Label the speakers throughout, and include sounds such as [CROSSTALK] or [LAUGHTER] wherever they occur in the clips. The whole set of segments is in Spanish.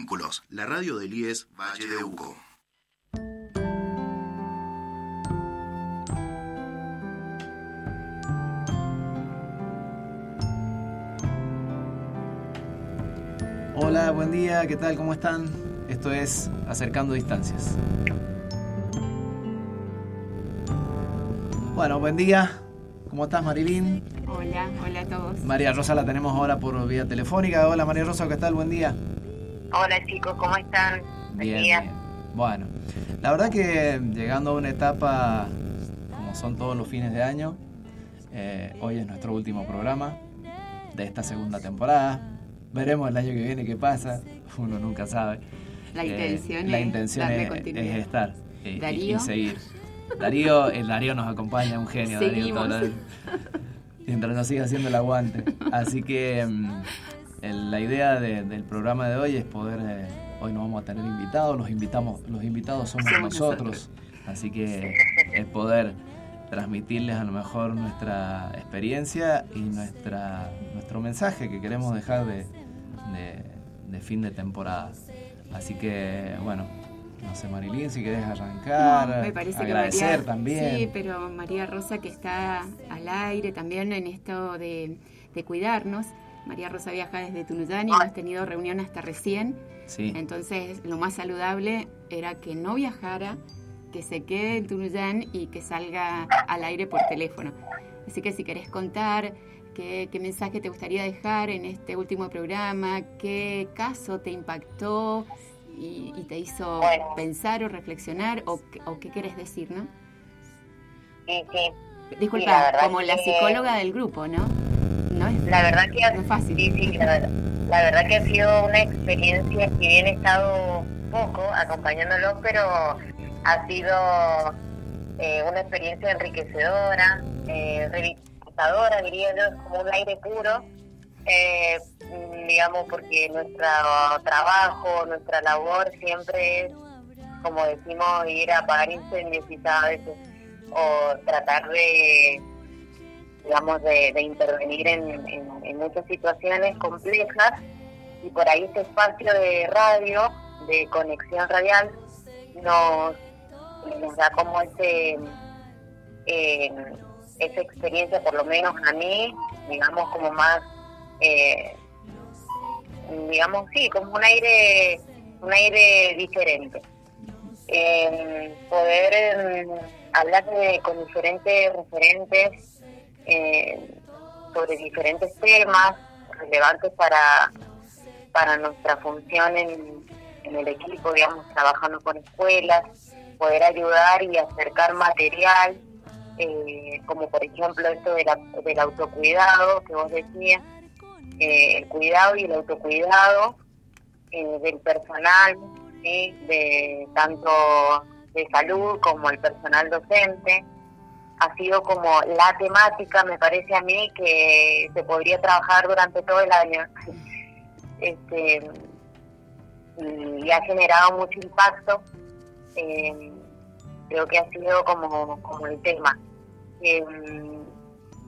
Speaker 1: Vínculos, la radio del IES Valle de Uco.
Speaker 2: Hola, buen día, ¿qué tal? ¿Cómo están? Esto es Acercando Distancias. Bueno, buen día. ¿Cómo estás, Marilín?
Speaker 3: Hola, hola a todos.
Speaker 2: María Rosa la tenemos ahora por vía telefónica. Hola, María Rosa, ¿qué tal? Buen día.
Speaker 4: Hola, chicos, ¿cómo están?
Speaker 2: Bien, bien. Bueno, la verdad que llegando a una etapa, como son todos los fines de año, eh, hoy es nuestro último programa de esta segunda temporada. Veremos el año que viene qué pasa, uno nunca sabe.
Speaker 3: La intención,
Speaker 2: la
Speaker 3: es,
Speaker 2: intención
Speaker 3: darle
Speaker 2: es, estar eh, y-
Speaker 3: Darío.
Speaker 2: y seguir. Darío, el Darío nos acompaña, un genio. Darío, la- mientras nos siga haciendo el aguante. Así que mm, el- la idea de- del programa de hoy es poder, eh, hoy no vamos a tener invitados, los invitamos, los invitados somos nosotros. Así que es poder transmitirles a lo mejor nuestra experiencia y nuestra nuestro mensaje que queremos dejar de, de- de fin de temporada. Así que, bueno, no sé, Marilín, si querés arrancar,
Speaker 3: No, me parece que
Speaker 2: agradecer
Speaker 3: María-
Speaker 2: también.
Speaker 3: Sí, pero María Rosa que está al aire también en esto de, de cuidarnos. María Rosa viaja desde Tunuyán y hemos tenido reunión hasta recién.
Speaker 2: Sí.
Speaker 3: Entonces, lo más saludable era que no viajara, que se quede en Tunuyán y que salga al aire por teléfono. Así que si querés contar qué, qué mensaje te gustaría dejar en este último programa, qué caso te impactó y, y te hizo
Speaker 4: Bueno.
Speaker 3: pensar o reflexionar o, qué- o qué querés decir, ¿no?
Speaker 4: Sí, sí.
Speaker 3: Disculpa,
Speaker 4: Sí, la verdad
Speaker 3: como la
Speaker 4: que-
Speaker 3: psicóloga del grupo, ¿no? No es,
Speaker 4: La verdad que ha-
Speaker 3: no es fácil.
Speaker 4: Sí, sí, la, verdad- la verdad que ha sido una experiencia, si bien he estado poco acompañándolo, pero ha sido eh, una experiencia enriquecedora, eh, revitalizadora, diría yo, es como un aire puro, eh, digamos, porque nuestro trabajo, nuestra labor siempre es, como decimos, ir a apagar incendios quizás a veces, o tratar de digamos, de, de intervenir en, en- muchas situaciones complejas y por ahí este espacio de radio, de conexión radial, nos, nos da como ese, eh, esa experiencia, por lo menos a mí, digamos, como más, eh, digamos, sí, como un aire, un aire diferente. Eh, poder eh, hablar de- con diferentes referentes eh, sobre diferentes temas relevantes para, para nuestra función en, el equipo, digamos, trabajando con escuelas, poder ayudar y acercar material, eh, como por ejemplo esto de la- del autocuidado que vos decías, eh, el cuidado y el autocuidado eh, del personal, de tanto de salud como el personal docente ha sido como la temática, me parece a mí, que se podría trabajar durante todo el año. Este, y ha generado mucho impacto. eh, creo que ha sido como, como el tema. Eh,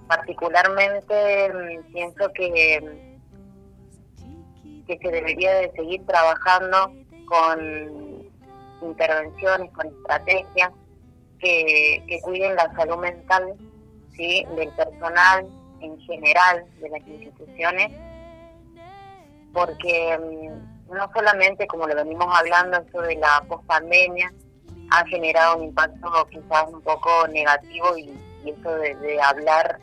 Speaker 4: particularmente mm, pienso que, que se debería de seguir trabajando con intervenciones, con estrategias que, que cuiden la salud mental ¿sí? del personal en general de las instituciones, porque mm, no solamente, como lo venimos hablando, esto de la pospandemia ha generado un impacto quizás un poco negativo y, eso de, hablar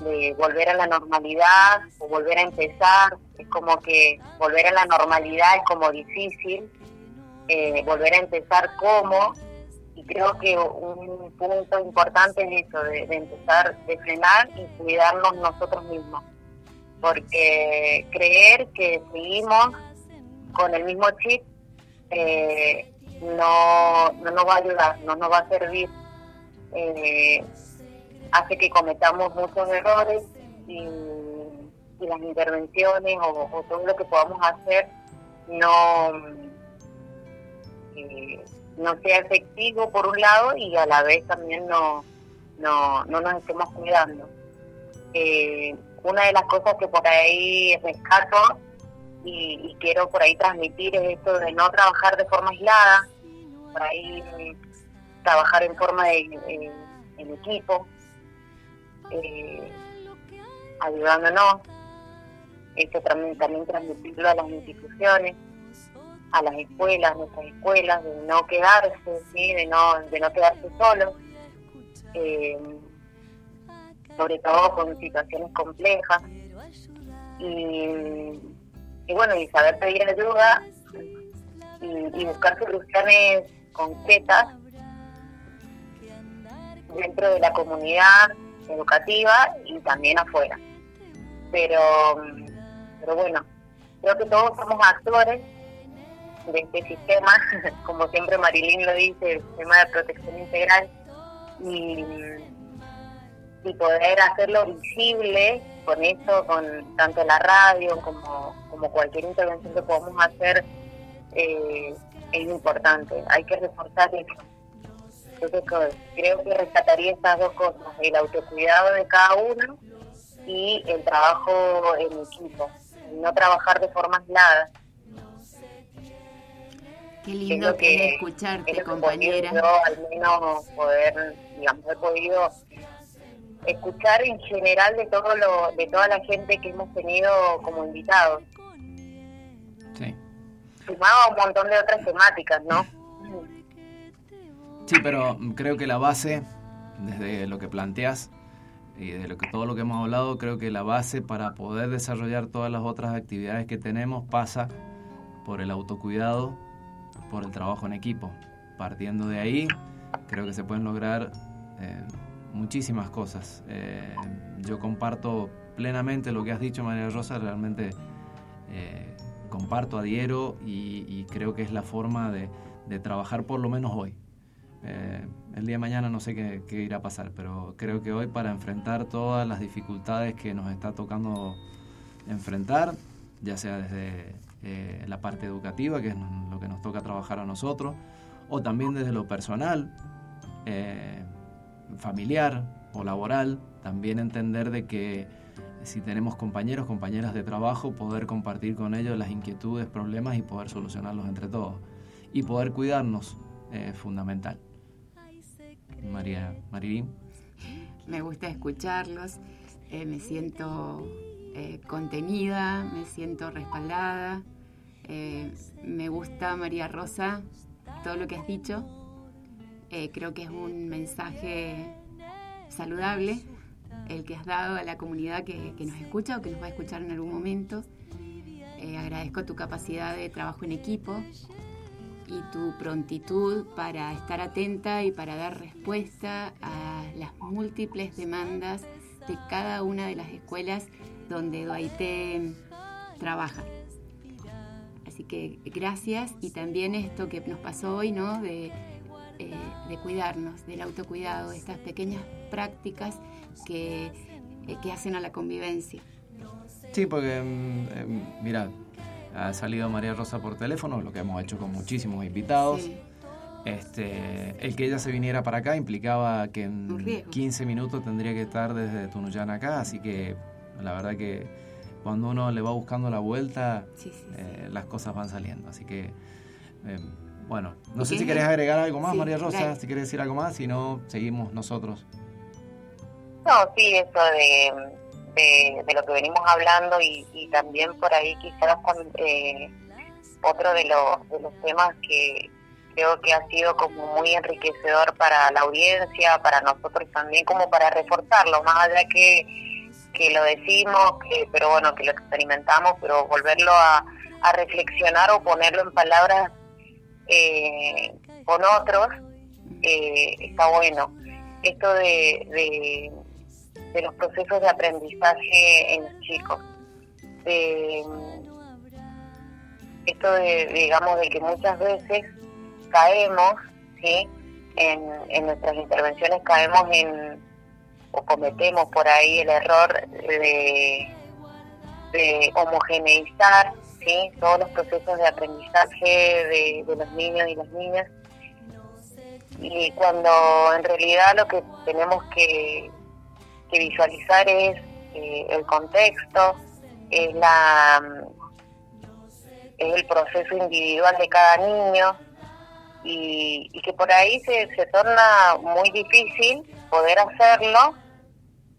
Speaker 4: de volver a la normalidad o volver a empezar, es como que volver a la normalidad es como difícil, eh, volver a empezar como, y creo que un punto importante es eso, de, empezar, de frenar y cuidarnos nosotros mismos. Porque creer que seguimos con el mismo chip eh, no, no nos va a ayudar, no nos va a servir. Eh, hace que cometamos muchos errores y, las intervenciones o, o todo lo que podamos hacer no eh, no sea efectivo por un lado y a la vez también no, no, no nos estemos cuidando. Eh, una de las cosas que por ahí rescato y, quiero por ahí transmitir esto de no trabajar de forma aislada, por ahí trabajar en forma de en equipo, eh, ayudándonos, esto también, también transmitirlo a las instituciones, a las escuelas, nuestras escuelas, de no quedarse, ¿sí? de no de no quedarse solos, eh, sobre todo con situaciones complejas y, bueno y saber pedir ayuda y, y buscar soluciones concretas dentro de la comunidad educativa y también afuera. Pero, pero bueno, creo que todos somos actores de este sistema, [LAUGHS] como siempre Marilyn lo dice, el sistema de protección integral, y, y poder hacerlo visible con eso, con tanto la radio como, como cualquier intervención que podamos hacer, eh, es importante. Hay que reforzar eso entonces creo que rescataría estas dos cosas, el autocuidado de cada uno y el trabajo en equipo, no trabajar de forma aislada.
Speaker 3: Qué lindo que, escucharte, compañera.
Speaker 4: yo al menos poder, digamos, he podido escuchar en general de todo lo, de toda la gente que hemos tenido como invitados.
Speaker 2: Sí.
Speaker 4: Sumado un montón de otras temáticas, ¿no?
Speaker 2: Sí, pero creo que la base, desde lo que planteas y de lo que todo lo que hemos hablado, creo que la base para poder desarrollar todas las otras actividades que tenemos pasa por el autocuidado, por el trabajo en equipo. Partiendo de ahí, creo que se pueden lograr eh, muchísimas cosas. Eh, yo comparto plenamente lo que has dicho, María Rosa, realmente eh, comparto, adhiero y, creo que es la forma de trabajar por lo menos hoy. El día de mañana no sé qué, irá a pasar, pero creo que hoy para enfrentar todas las dificultades que nos está tocando enfrentar, ya sea desde eh, la parte educativa, que es lo que nos toca trabajar a nosotros, o también desde lo personal, eh, familiar o laboral, también entender de que si tenemos compañeros, compañeras de trabajo, poder compartir con ellos las inquietudes, problemas y poder solucionarlos entre todos. Y poder cuidarnos es fundamental. María Marilín.
Speaker 3: Me gusta escucharlos, eh, me siento eh, contenida, me siento respaldada. Eh, me gusta, María Rosa, todo lo que has dicho. creo que es un mensaje saludable el que has dado a la comunidad que, nos escucha o que nos va a escuchar en algún momento. agradezco tu capacidad de trabajo en equipo, y tu prontitud para estar atenta y para dar respuesta a las múltiples demandas de cada una de las escuelas donde Duaité trabaja. Así que gracias y también esto que nos pasó hoy, ¿no? De, eh, de cuidarnos, del autocuidado, estas pequeñas prácticas que, eh, que hacen a la convivencia.
Speaker 2: Sí, porque, mm, eh, mira, ha salido María Rosa por teléfono, lo que hemos hecho con muchísimos invitados. Este, el que ella se viniera para acá implicaba que en 15 minutos tendría que estar desde Tunuyán acá, así que la verdad que cuando uno le va buscando la vuelta, eh, las cosas van saliendo. Así que, eh, bueno, no sé si querés agregar algo más, María Rosa, si querés decir algo más, si no, seguimos nosotros.
Speaker 4: No, sí, eso de de, lo que venimos hablando y, también por ahí quizás con, eh, otro de los, de los temas que creo que ha sido como muy enriquecedor para la audiencia, para nosotros también, como para reforzarlo, más allá que, que lo decimos, que, pero bueno, que lo experimentamos, pero volverlo a, a reflexionar o ponerlo en palabras eh, con otros, eh, está bueno. Esto de de los procesos de aprendizaje en los chicos. esto de, digamos, de que muchas veces caemos, ¿sí? En nuestras intervenciones caemos en, o cometemos por ahí el error de, homogeneizar, ¿sí? Todos los procesos de aprendizaje de, de los niños y las niñas y cuando en realidad lo que tenemos que, visualizar es eh, el contexto, es la, es el proceso individual de cada niño y, que por ahí se, se torna muy difícil poder hacerlo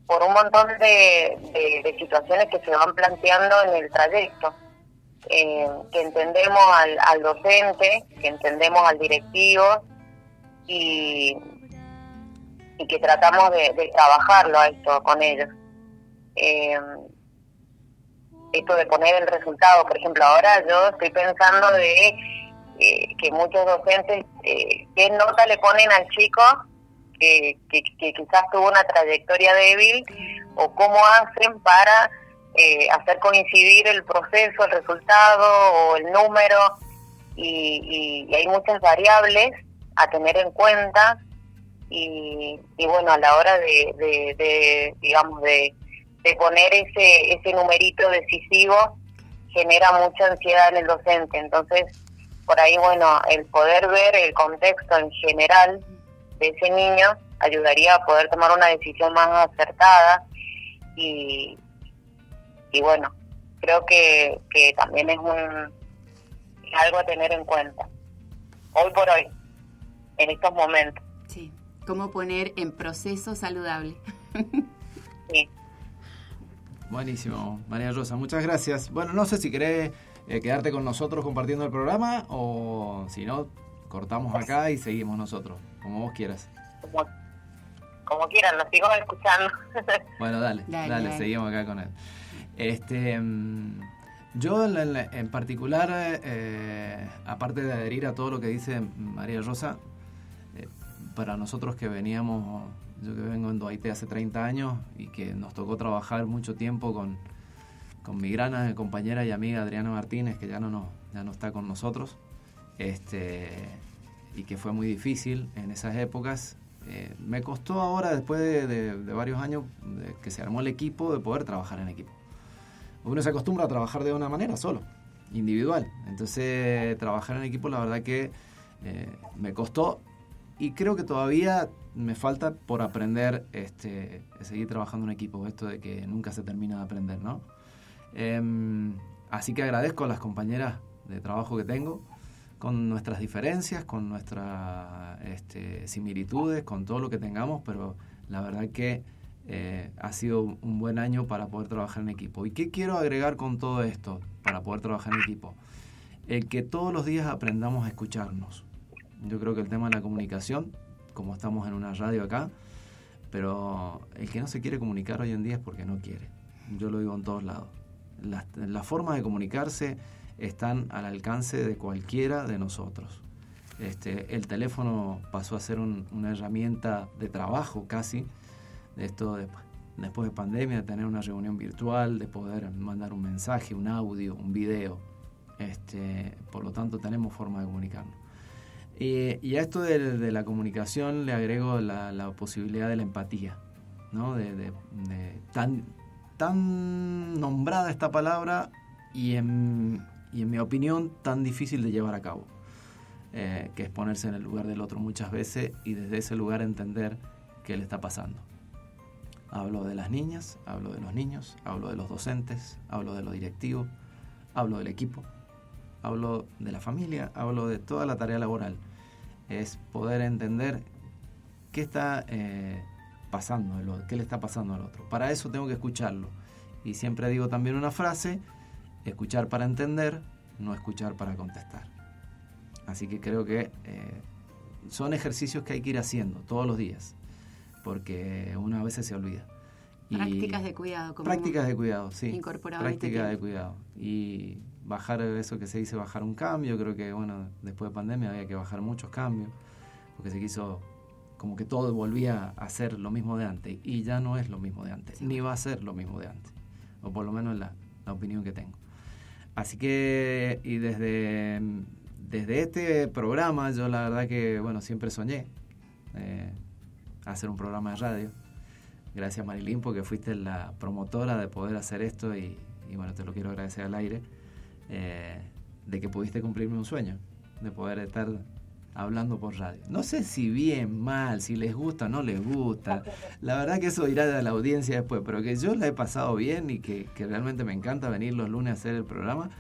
Speaker 4: por un montón de, de, situaciones que se van planteando en el trayecto. Eh, que entendemos al, al docente, que entendemos al directivo y, y que tratamos de, trabajarlo a esto con ellos. Eh, esto de poner el resultado, por ejemplo, ahora yo estoy pensando de eh, que muchos docentes, eh, ¿qué nota le ponen al chico que, quizás tuvo una trayectoria débil o cómo hacen para eh, hacer coincidir el proceso, el resultado o el número? Y, hay muchas variables a tener en cuenta y, bueno, a la hora de, de digamos, de de poner ese, ese numerito decisivo genera mucha ansiedad en el docente. Entonces, por ahí, bueno, el poder ver el contexto en general de ese niño ayudaría a poder tomar una decisión más acertada y, y bueno, creo que, que también es un algo a tener en cuenta. Hoy por hoy, en estos momentos.
Speaker 3: Sí, cómo poner en proceso saludable. [LAUGHS]
Speaker 2: sí. Buenísimo, María Rosa, muchas gracias. Bueno, no sé si querés eh, quedarte con nosotros compartiendo el programa o si no, cortamos acá y seguimos nosotros, como vos quieras.
Speaker 4: Como, quieran, nos sigo escuchando. [LAUGHS]
Speaker 2: bueno, dale, dale, seguimos acá con él. Este, mm, yo en, particular, eh, aparte de adherir a todo lo que dice María Rosa, eh, para nosotros que veníamos yo que vengo en Duaité hace 30 años y que nos tocó trabajar mucho tiempo con, con mi gran compañera y amiga Adriana Martínez, que ya no, no, ya no está con nosotros, este, y que fue muy difícil en esas épocas. Eh, me costó ahora, después de, varios años que se armó el equipo, de poder trabajar en equipo. Uno se acostumbra a trabajar de una manera solo, individual. Entonces, trabajar en equipo, la verdad que eh, me costó y creo que todavía me falta por aprender este, seguir trabajando en equipo, esto de que nunca se termina de aprender, ¿no? Em, así que agradezco a las compañeras de trabajo que tengo, con nuestras diferencias, con nuestras este, similitudes, con todo lo que tengamos, pero la verdad que eh, ha sido un buen año para poder trabajar en equipo. ¿Y qué quiero agregar con todo esto para poder trabajar en equipo? El que todos los días aprendamos a escucharnos. Yo creo que el tema de la comunicación como estamos en una radio acá, pero el que no se quiere comunicar hoy en día es porque no quiere. Yo lo digo en todos lados. Las, formas de comunicarse están al alcance de cualquiera de nosotros. Este, el teléfono pasó a ser una herramienta de trabajo casi, de esto después de pandemia, de tener una reunión virtual, de poder mandar un mensaje, un audio, un video. Este, por lo tanto, tenemos forma de comunicarnos. y a esto de, la comunicación le agrego la, posibilidad de la empatía, ¿no? De, tan, tan nombrada esta palabra y en, y en mi opinión tan difícil de llevar a cabo, eh, que es ponerse en el lugar del otro muchas veces y desde ese lugar entender qué le está pasando. Hablo de las niñas, hablo de los niños, hablo de los docentes, hablo de los directivos, hablo del equipo, hablo de la familia, hablo de toda la tarea laboral. Es poder entender qué está eh, pasando, qué le está pasando al otro. Para eso tengo que escucharlo. Y siempre digo también una frase, escuchar para entender, no escuchar para contestar. Así que creo que eh, son ejercicios que hay que ir haciendo todos los días, porque una vez se olvida.
Speaker 3: prácticas de cuidado.
Speaker 2: Como prácticas de cuidado, sí. Incorporado este prácticas de cuidado. Y bajar eso que se dice bajar un cambio, creo que bueno, después de pandemia había que bajar muchos cambios, porque se quiso como que todo volvía a ser lo mismo de antes, y ya no es lo mismo de antes, ni va a ser lo mismo de antes, o por lo menos la, la opinión que tengo. Así que, y desde, desde este programa, yo la verdad que, bueno, siempre soñé eh, hacer un programa de radio. Gracias Marilyn porque fuiste la promotora de poder hacer esto y, y bueno, te lo quiero agradecer al aire. Eh, de que pudiste cumplirme un sueño, de poder estar hablando por radio. No sé si bien, mal, si les gusta o no les gusta. La verdad que eso irá de la audiencia después, pero que yo la he pasado bien y que, realmente me encanta venir los lunes a hacer el programa,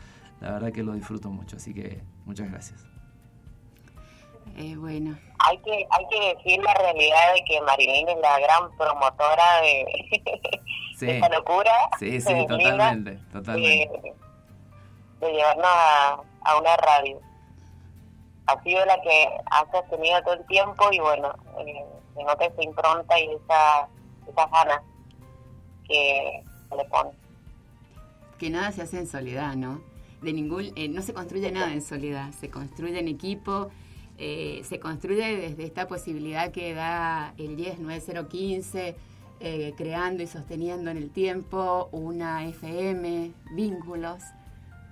Speaker 2: la verdad que lo disfruto mucho, así que muchas gracias.
Speaker 3: Eh, bueno.
Speaker 4: Hay que, hay que decir la realidad de que Marilyn es la gran promotora de, esta locura.
Speaker 2: Sí, sí, totalmente, totalmente.
Speaker 4: De, llevarnos a, a, una radio. Ha sido la que ha sostenido todo el tiempo y bueno, eh, se nota esa impronta y esa, esa ganas que le pone.
Speaker 3: Que nada se hace en soledad, ¿no? De ningún, eh, no se construye nada en soledad, se construye en equipo eh, se construye desde esta posibilidad que da el 10 9015, eh, creando y sosteniendo en el tiempo una FM, vínculos,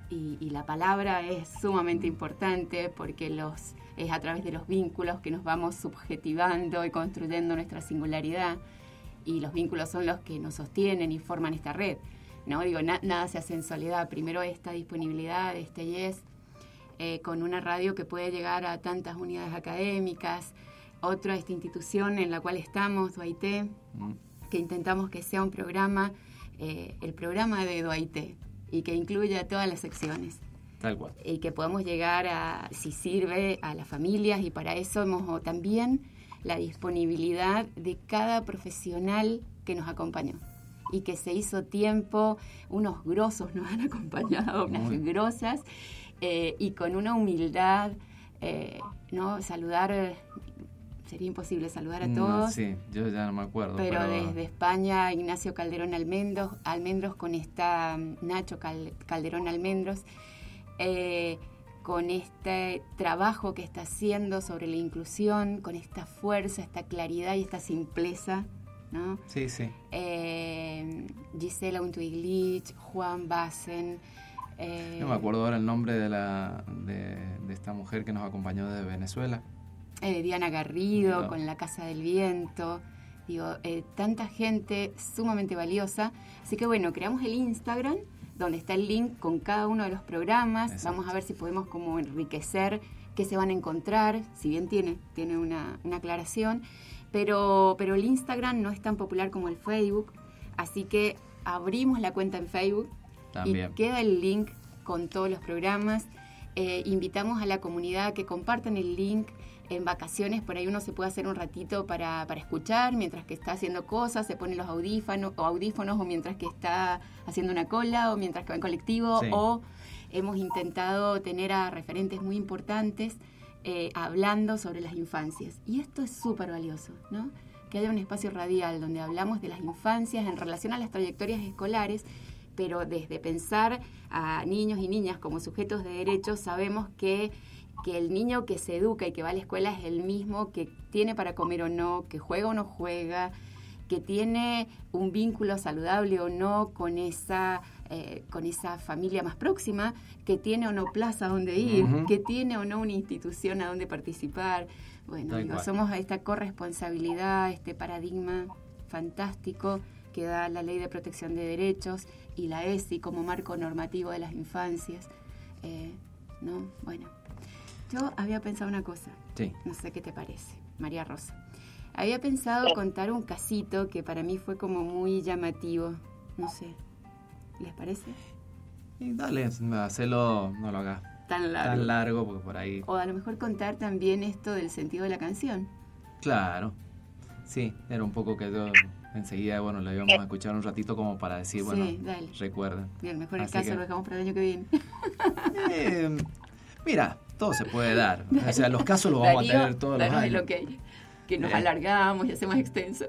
Speaker 3: y, la palabra es sumamente importante porque los, es a través de los vínculos que nos vamos subjetivando y construyendo nuestra singularidad, y los vínculos son los que nos sostienen y forman esta red. ¿no? Digo, nada se hace en soledad. Primero esta disponibilidad, este yes, eh, con una radio que puede llegar a tantas unidades académicas, otra esta institución en la cual estamos, Duaité, mm. que intentamos que sea un programa, eh, el programa de Duaité, y que incluya todas las secciones.
Speaker 2: Tal cual.
Speaker 3: Y que podamos llegar a, si sirve, a las familias, y para eso hemos también la disponibilidad de cada profesional que nos acompañó y que se hizo tiempo, unos grosos nos han acompañado, unas grosas, eh, y con una humildad, eh, ¿no? Saludar, sería imposible saludar a todos.
Speaker 2: sí, yo ya no me acuerdo.
Speaker 3: Pero, desde España, Ignacio Calderón Almendros, Almendros con esta, Nacho Calderón Almendros, eh, con este trabajo que está haciendo sobre la inclusión, con esta fuerza, esta claridad y esta simpleza. ¿no?
Speaker 2: Sí, sí.
Speaker 3: Gisela Untuiglich, Juan Bassen,
Speaker 2: eh, no me acuerdo ahora el nombre de, la, de, esta mujer que nos acompañó de Venezuela.
Speaker 3: Eh, Diana Garrido, con La Casa del Viento. Digo, eh, tanta gente sumamente valiosa. Así que bueno, creamos el Instagram, donde está el link con cada uno de los programas. Vamos a ver si podemos como enriquecer qué se van a encontrar, si bien tiene, tiene una, una aclaración. Pero, pero el Instagram no es tan popular como el Facebook. Así que abrimos la cuenta en Facebook, y queda el link con todos los programas. Eh, invitamos a la comunidad a que compartan el link en vacaciones, por ahí uno se puede hacer un ratito para, para escuchar mientras que está haciendo cosas, se pone los audífonos o, audífonos, o mientras que está haciendo una cola o mientras que va en colectivo o hemos intentado tener a referentes muy importantes eh, hablando sobre las infancias. Y esto es súper valioso, ¿no? Que haya un espacio radial donde hablamos de las infancias en relación a las trayectorias escolares pero desde pensar a niños y niñas como sujetos de derechos sabemos que, que el niño que se educa y que va a la escuela es el mismo que tiene para comer o no, que juega o no juega, que tiene un vínculo saludable o no con esa, eh, con esa familia más próxima, que tiene o no plaza donde ir, que tiene o no una institución a donde participar. Bueno, digo, somos a esta corresponsabilidad, este paradigma fantástico que da la Ley de Protección de Derechos y la ESI como marco normativo de las infancias. Eh, ¿no? Bueno, yo había pensado una cosa, no sé qué te parece, María Rosa. Había pensado contar un casito que para mí fue como muy llamativo, no sé, ¿les parece?
Speaker 2: Y dale, hacelo, no lo hagas
Speaker 3: tan largo.
Speaker 2: tan largo, porque por ahí...
Speaker 3: O a lo mejor contar también esto del sentido de la canción.
Speaker 2: Claro, sí, era un poco que yo enseguida, bueno, la íbamos a escuchar un ratito como para decir, bueno, recuerden.
Speaker 3: Bien, mejor el caso lo dejamos para el año que viene. [LAUGHS]
Speaker 2: Eh, mira, todo se puede dar. O sea, los casos los vamos a tener todos los años.
Speaker 3: que nos alargamos y hacemos extenso.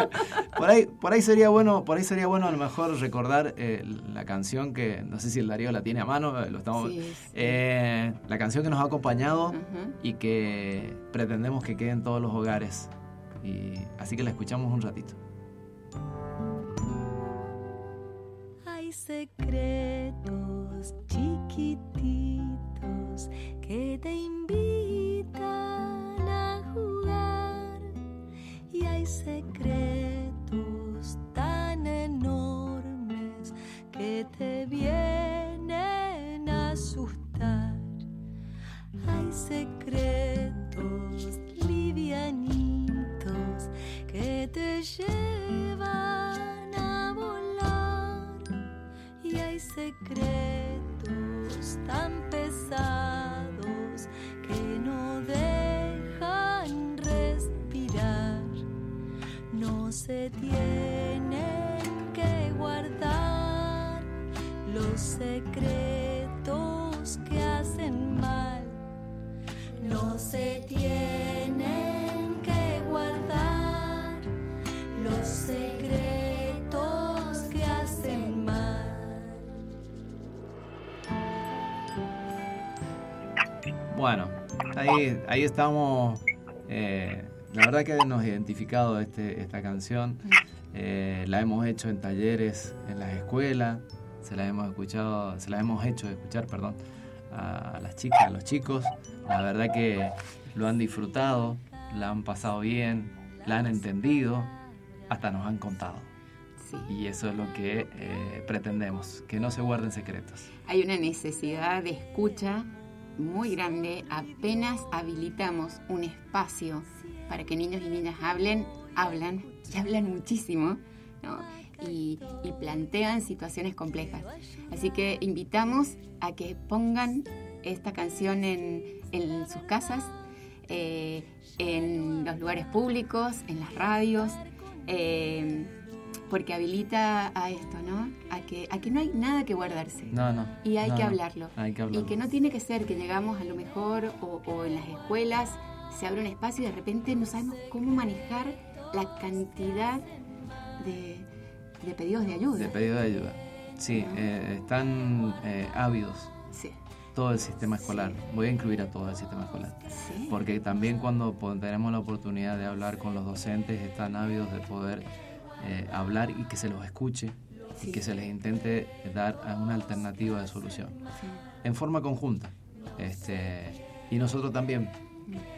Speaker 3: [LAUGHS]
Speaker 2: por ahí, por ahí sería bueno, por ahí sería bueno a lo mejor recordar eh, la canción que, no sé si el Darío la tiene a mano, lo estamos, eh, la canción que nos ha acompañado y que pretendemos que quede en todos los hogares. Y así que la escuchamos un ratito.
Speaker 5: secretos chiquititos
Speaker 2: Bueno, ahí, ahí estamos. eh, la verdad que nos identificado este, esta canción. Eh, la hemos hecho en talleres en las escuelas. Se la hemos escuchado, se la hemos hecho escuchar, perdón, a las chicas, a los chicos. La verdad que lo han disfrutado, la han pasado bien, la han entendido, hasta nos han contado.
Speaker 3: Sí.
Speaker 2: Y eso es lo que eh, pretendemos, que no se guarden secretos.
Speaker 3: Hay una necesidad de escucha muy grande. Apenas habilitamos un espacio para que niños y niñas hablen, hablan, y hablan muchísimo, ¿no? y, plantean situaciones complejas. Así que invitamos a que pongan esta canción en, en sus casas, eh, en los lugares públicos, en las radios, eh, porque habilita a esto, ¿no? Que, a que no hay nada que guardarse.
Speaker 2: No, no.
Speaker 3: Y hay
Speaker 2: no,
Speaker 3: que hablarlo.
Speaker 2: Hay que
Speaker 3: Y que no tiene que ser que llegamos a lo mejor o, o en las escuelas se abre un espacio y de repente no sabemos cómo manejar la cantidad de, de pedidos de ayuda.
Speaker 2: De pedido de ayuda. Sí, eh, están eh, ávidos
Speaker 3: Sí,
Speaker 2: todo el sistema escolar. Voy a incluir a todo el sistema escolar.
Speaker 3: sí.
Speaker 2: Porque también cuando tenemos la oportunidad de hablar con los docentes, están ávidos de poder eh, hablar y que se los escuche
Speaker 3: Sí.
Speaker 2: y que se les intente dar una alternativa de solución.
Speaker 3: sí.
Speaker 2: En forma conjunta. Este, y nosotros también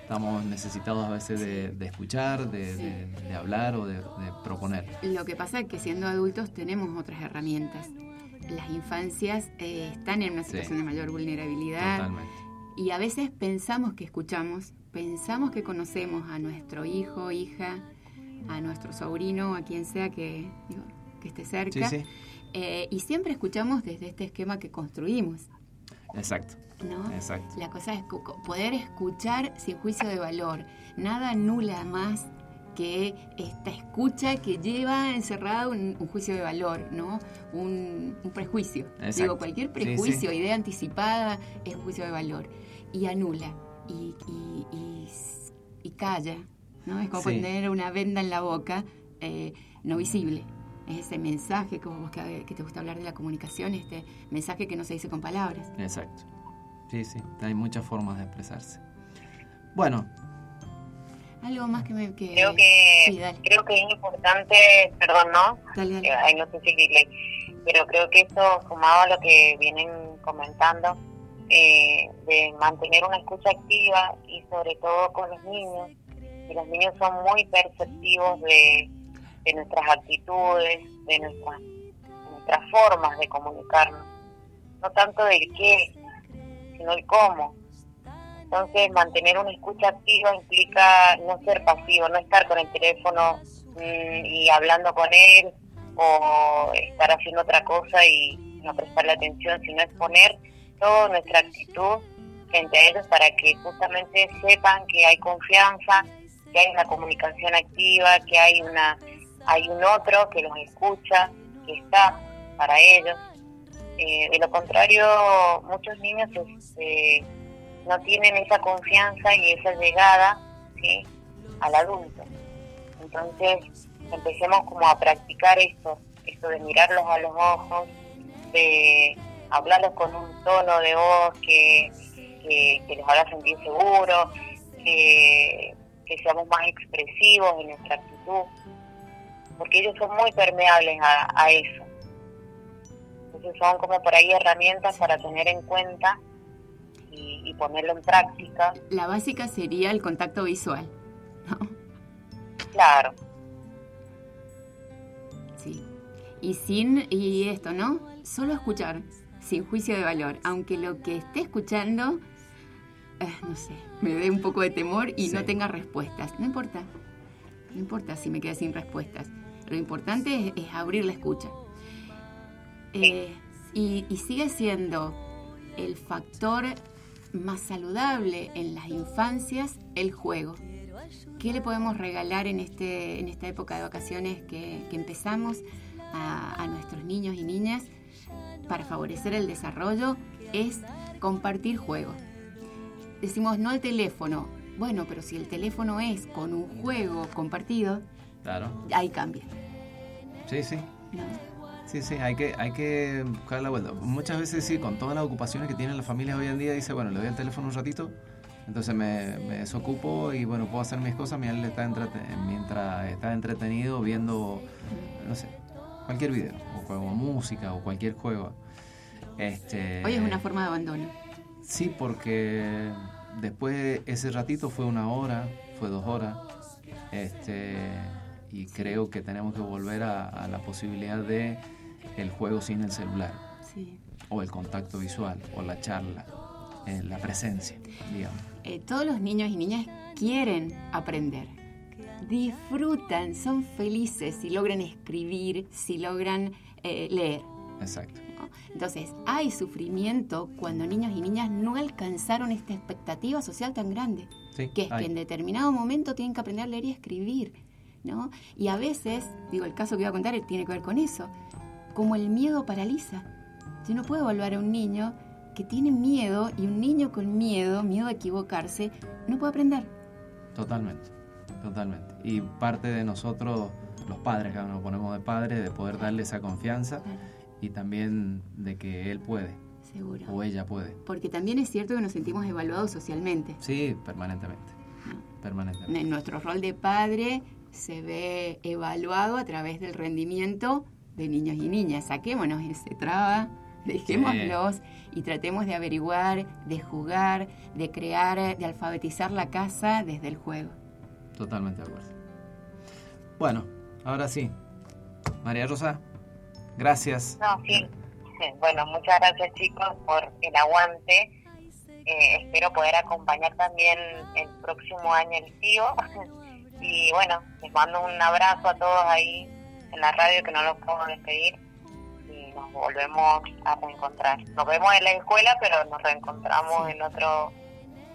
Speaker 2: estamos necesitados a veces de, de escuchar, de, de- de hablar o de, proponer.
Speaker 3: Lo que pasa es que siendo adultos tenemos otras herramientas. Las infancias eh, están en una situación de mayor vulnerabilidad
Speaker 2: Totalmente.
Speaker 3: y a veces pensamos que escuchamos, pensamos que conocemos a nuestro hijo, hija, a nuestro sobrino, a quien sea que, digo, que esté
Speaker 2: Sí,
Speaker 3: cerca.
Speaker 2: sí,
Speaker 3: Eh, y siempre escuchamos desde este esquema que construimos,
Speaker 2: exacto,
Speaker 3: ¿no?
Speaker 2: exacto.
Speaker 3: La cosa es poder escuchar sin juicio de valor. Nada anula más que esta escucha que lleva encerrado un, un juicio de valor, ¿no? Un, un prejuicio.
Speaker 2: Exacto.
Speaker 3: Digo, cualquier
Speaker 2: Sí,
Speaker 3: prejuicio,
Speaker 2: sí.
Speaker 3: idea anticipada es un juicio de valor. Y anula. Y, y- y y calla, ¿no? Es como
Speaker 2: Sí.
Speaker 3: poner una venda en la boca eh, no visible. Es ese mensaje, como vos que, que te gusta hablar de la comunicación, este mensaje que no se dice con palabras.
Speaker 2: Exacto. Sí, sí, hay muchas formas de expresarse. Bueno,
Speaker 3: Algo más que me... Que...
Speaker 4: Creo que,
Speaker 3: Sí, dale.
Speaker 4: creo que es importante, perdón, ¿no?
Speaker 3: Dale, dale.
Speaker 4: Eh, Ay, no sé si pero creo que esto sumado a lo que vienen comentando eh, de mantener una escucha activa y sobre todo con los niños y los niños son muy perceptivos de, de nuestras actitudes de nuestras nuestras formas de comunicarnos. No tanto del qué sino el cómo. Entonces mantener una escucha activa implica no ser pasivo no estar con el teléfono mm, y hablando con él o estar haciendo otra cosa y no prestarle atención, sino exponer toda nuestra actitud frente a ellos para que justamente sepan que hay confianza, que hay una comunicación activa, que hay una hay un otro que los escucha, que está para ellos. Eh, de lo contrario, muchos niños este, no tienen esa confianza y esa llegada al adulto. Entonces, empecemos como a practicar esto, esto de mirarlos a los ojos, de hablarlos con un tono de voz que, que, los haga sentir seguros, que seamos más expresivos en nuestra actitud, porque ellos son muy permeables a, a eso. Entonces son como por ahí herramientas para tener en cuenta y, y ponerlo en práctica.
Speaker 3: La básica sería el contacto visual. ¿no?
Speaker 4: Claro,
Speaker 3: Sí. Y sin, y esto, ¿no? Solo escuchar, sin juicio de valor. Aunque lo que esté escuchando, eh, no sé, me dé un poco de temor y
Speaker 2: Sí.
Speaker 3: no tenga respuestas. No importa. No importa si me quedé sin respuestas. Lo importante es, es abrir la escucha. Eh, y, y sigue siendo el factor más saludable en las infancias el juego. ¿Qué le podemos regalar en, este, en esta época de vacaciones que, que empezamos a, a nuestros niños y niñas? para favorecer el desarrollo es compartir juegos. Decimos no al teléfono. Bueno, pero si el teléfono es con un juego compartido,
Speaker 2: Claro.
Speaker 3: ahí cambia.
Speaker 2: Sí, sí.
Speaker 3: ¿no?
Speaker 2: Sí, sí, hay que, hay que buscar la vuelta. Muchas veces sí, con todas las ocupaciones que tienen las familias hoy en día, dice, bueno, le doy el teléfono un ratito, entonces me, me desocupo y bueno, puedo hacer mis cosas mientras está, entrete- mientras está entretenido viendo, no sé, cualquier video, o juego música, o cualquier juego. Este,
Speaker 3: Hoy es una forma de abandono.
Speaker 2: Sí, porque después ese ratito fue una hora, fue dos horas, este, y creo que tenemos que volver a, a la posibilidad de el juego sin el celular,
Speaker 3: Sí.
Speaker 2: o el contacto visual, o la charla, eh, la presencia, digamos.
Speaker 3: Eh, todos los niños y niñas quieren aprender. Disfrutan, son felices si logran escribir, si logran eh, leer.
Speaker 2: Exacto.
Speaker 3: Entonces, hay sufrimiento cuando niños y niñas no alcanzaron esta expectativa social tan grande,
Speaker 2: Sí,
Speaker 3: que es
Speaker 2: hay.
Speaker 3: que en determinado momento tienen que aprender a leer y escribir. ¿No? Y a veces, digo, el caso que voy a contar tiene que ver con eso, como el miedo paraliza. Yo no puedo evaluar a un niño que tiene miedo y un niño con miedo, miedo a equivocarse, no puede aprender.
Speaker 2: Totalmente, totalmente. Y parte de nosotros, los padres, que nos ponemos de padres, de poder darle esa confianza y también de que él puede
Speaker 3: Seguro.
Speaker 2: o ella puede.
Speaker 3: Porque también es cierto que nos sentimos evaluados socialmente.
Speaker 2: Sí, permanentemente. Permanentemente.
Speaker 3: En nuestro rol de padre se ve evaluado a través del rendimiento de niños y niñas. Saquémonos ese traba, dejémoslos y tratemos de averiguar, de jugar, de crear, de alfabetizar la casa desde el juego.
Speaker 2: Totalmente de acuerdo. Bueno, ahora sí. María Rosa, gracias.
Speaker 4: No, sí. Bueno, muchas gracias chicos por el aguante. Eh, espero poder acompañar también el próximo año el tío. Y bueno, les mando un abrazo a todos ahí en la radio que no los puedo despedir. Y nos volvemos a reencontrar. Nos vemos en la escuela, pero nos reencontramos en otro,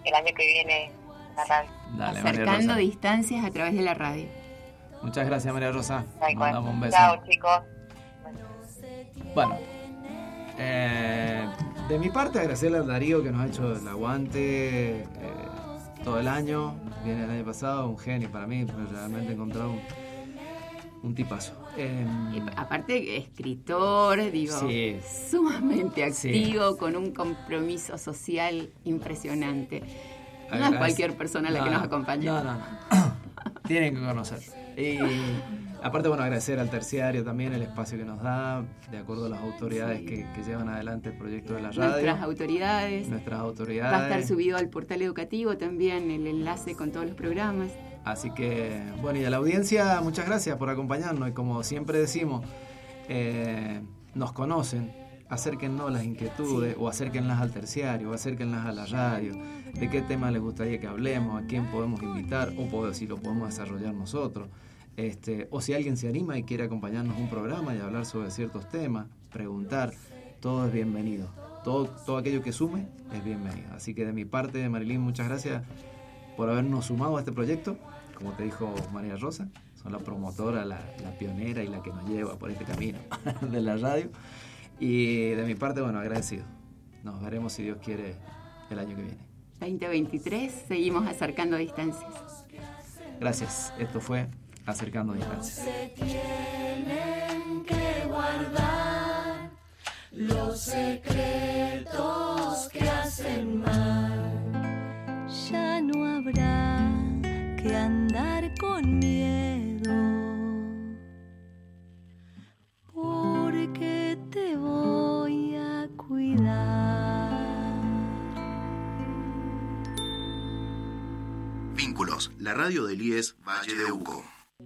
Speaker 4: el año que viene en la radio.
Speaker 2: Dale,
Speaker 3: Acercando distancias a través de la radio.
Speaker 2: Muchas gracias, María Rosa. Mandamos un beso.
Speaker 4: Chao chicos.
Speaker 2: Bueno, eh, de mi parte agradecerle a Darío que nos ha hecho el aguante eh, todo el año. Viene el año pasado, un genio para mí, realmente he encontrado un, un tipazo. Eh,
Speaker 3: aparte, escritor, digo,
Speaker 2: Sí.
Speaker 3: sumamente
Speaker 2: Sí.
Speaker 3: activo, con un compromiso social impresionante. No es cualquier persona la que
Speaker 2: No,
Speaker 3: nos acompaña.
Speaker 2: No, no, no. [COUGHS] Tienen que conocer. Y aparte, bueno, agradecer al terciario también el espacio que nos da, de acuerdo a las autoridades
Speaker 3: Sí.
Speaker 2: que, que llevan adelante el proyecto de la radio.
Speaker 3: Nuestras autoridades.
Speaker 2: nuestras
Speaker 3: Va
Speaker 2: autoridades.
Speaker 3: a estar subido al portal educativo también el enlace con todos los programas.
Speaker 2: Así que, bueno, y a la audiencia, muchas gracias por acompañarnos. Y como siempre decimos, eh, nos conocen, acérquennos las inquietudes, o acérquenlas al terciario, o acérquenlas a la radio, de qué tema les gustaría que hablemos, a quién podemos invitar, o si lo podemos desarrollar nosotros. Este, o si alguien se anima y quiere acompañarnos a un programa y hablar sobre ciertos temas, preguntar, todo es bienvenido. Todo, todo aquello que sume es bienvenido. Así que de mi parte, Marilyn, muchas gracias por habernos sumado a este proyecto. Como te dijo María Rosa, son la promotora, la, la pionera y la que nos lleva por este camino [LAUGHS] de la radio. Y de mi parte, bueno, agradecido. Nos veremos, si Dios quiere, el año que viene.
Speaker 3: 2023, seguimos acercando distancias.
Speaker 2: Gracias. Esto fue Acercando Distancias.
Speaker 5: se tienen que guardar los secretos que hacen mal. Ya no habrá que andar con miedo, porque te voy a cuidar.
Speaker 1: Vínculos, la radio del IES Valle de Uco.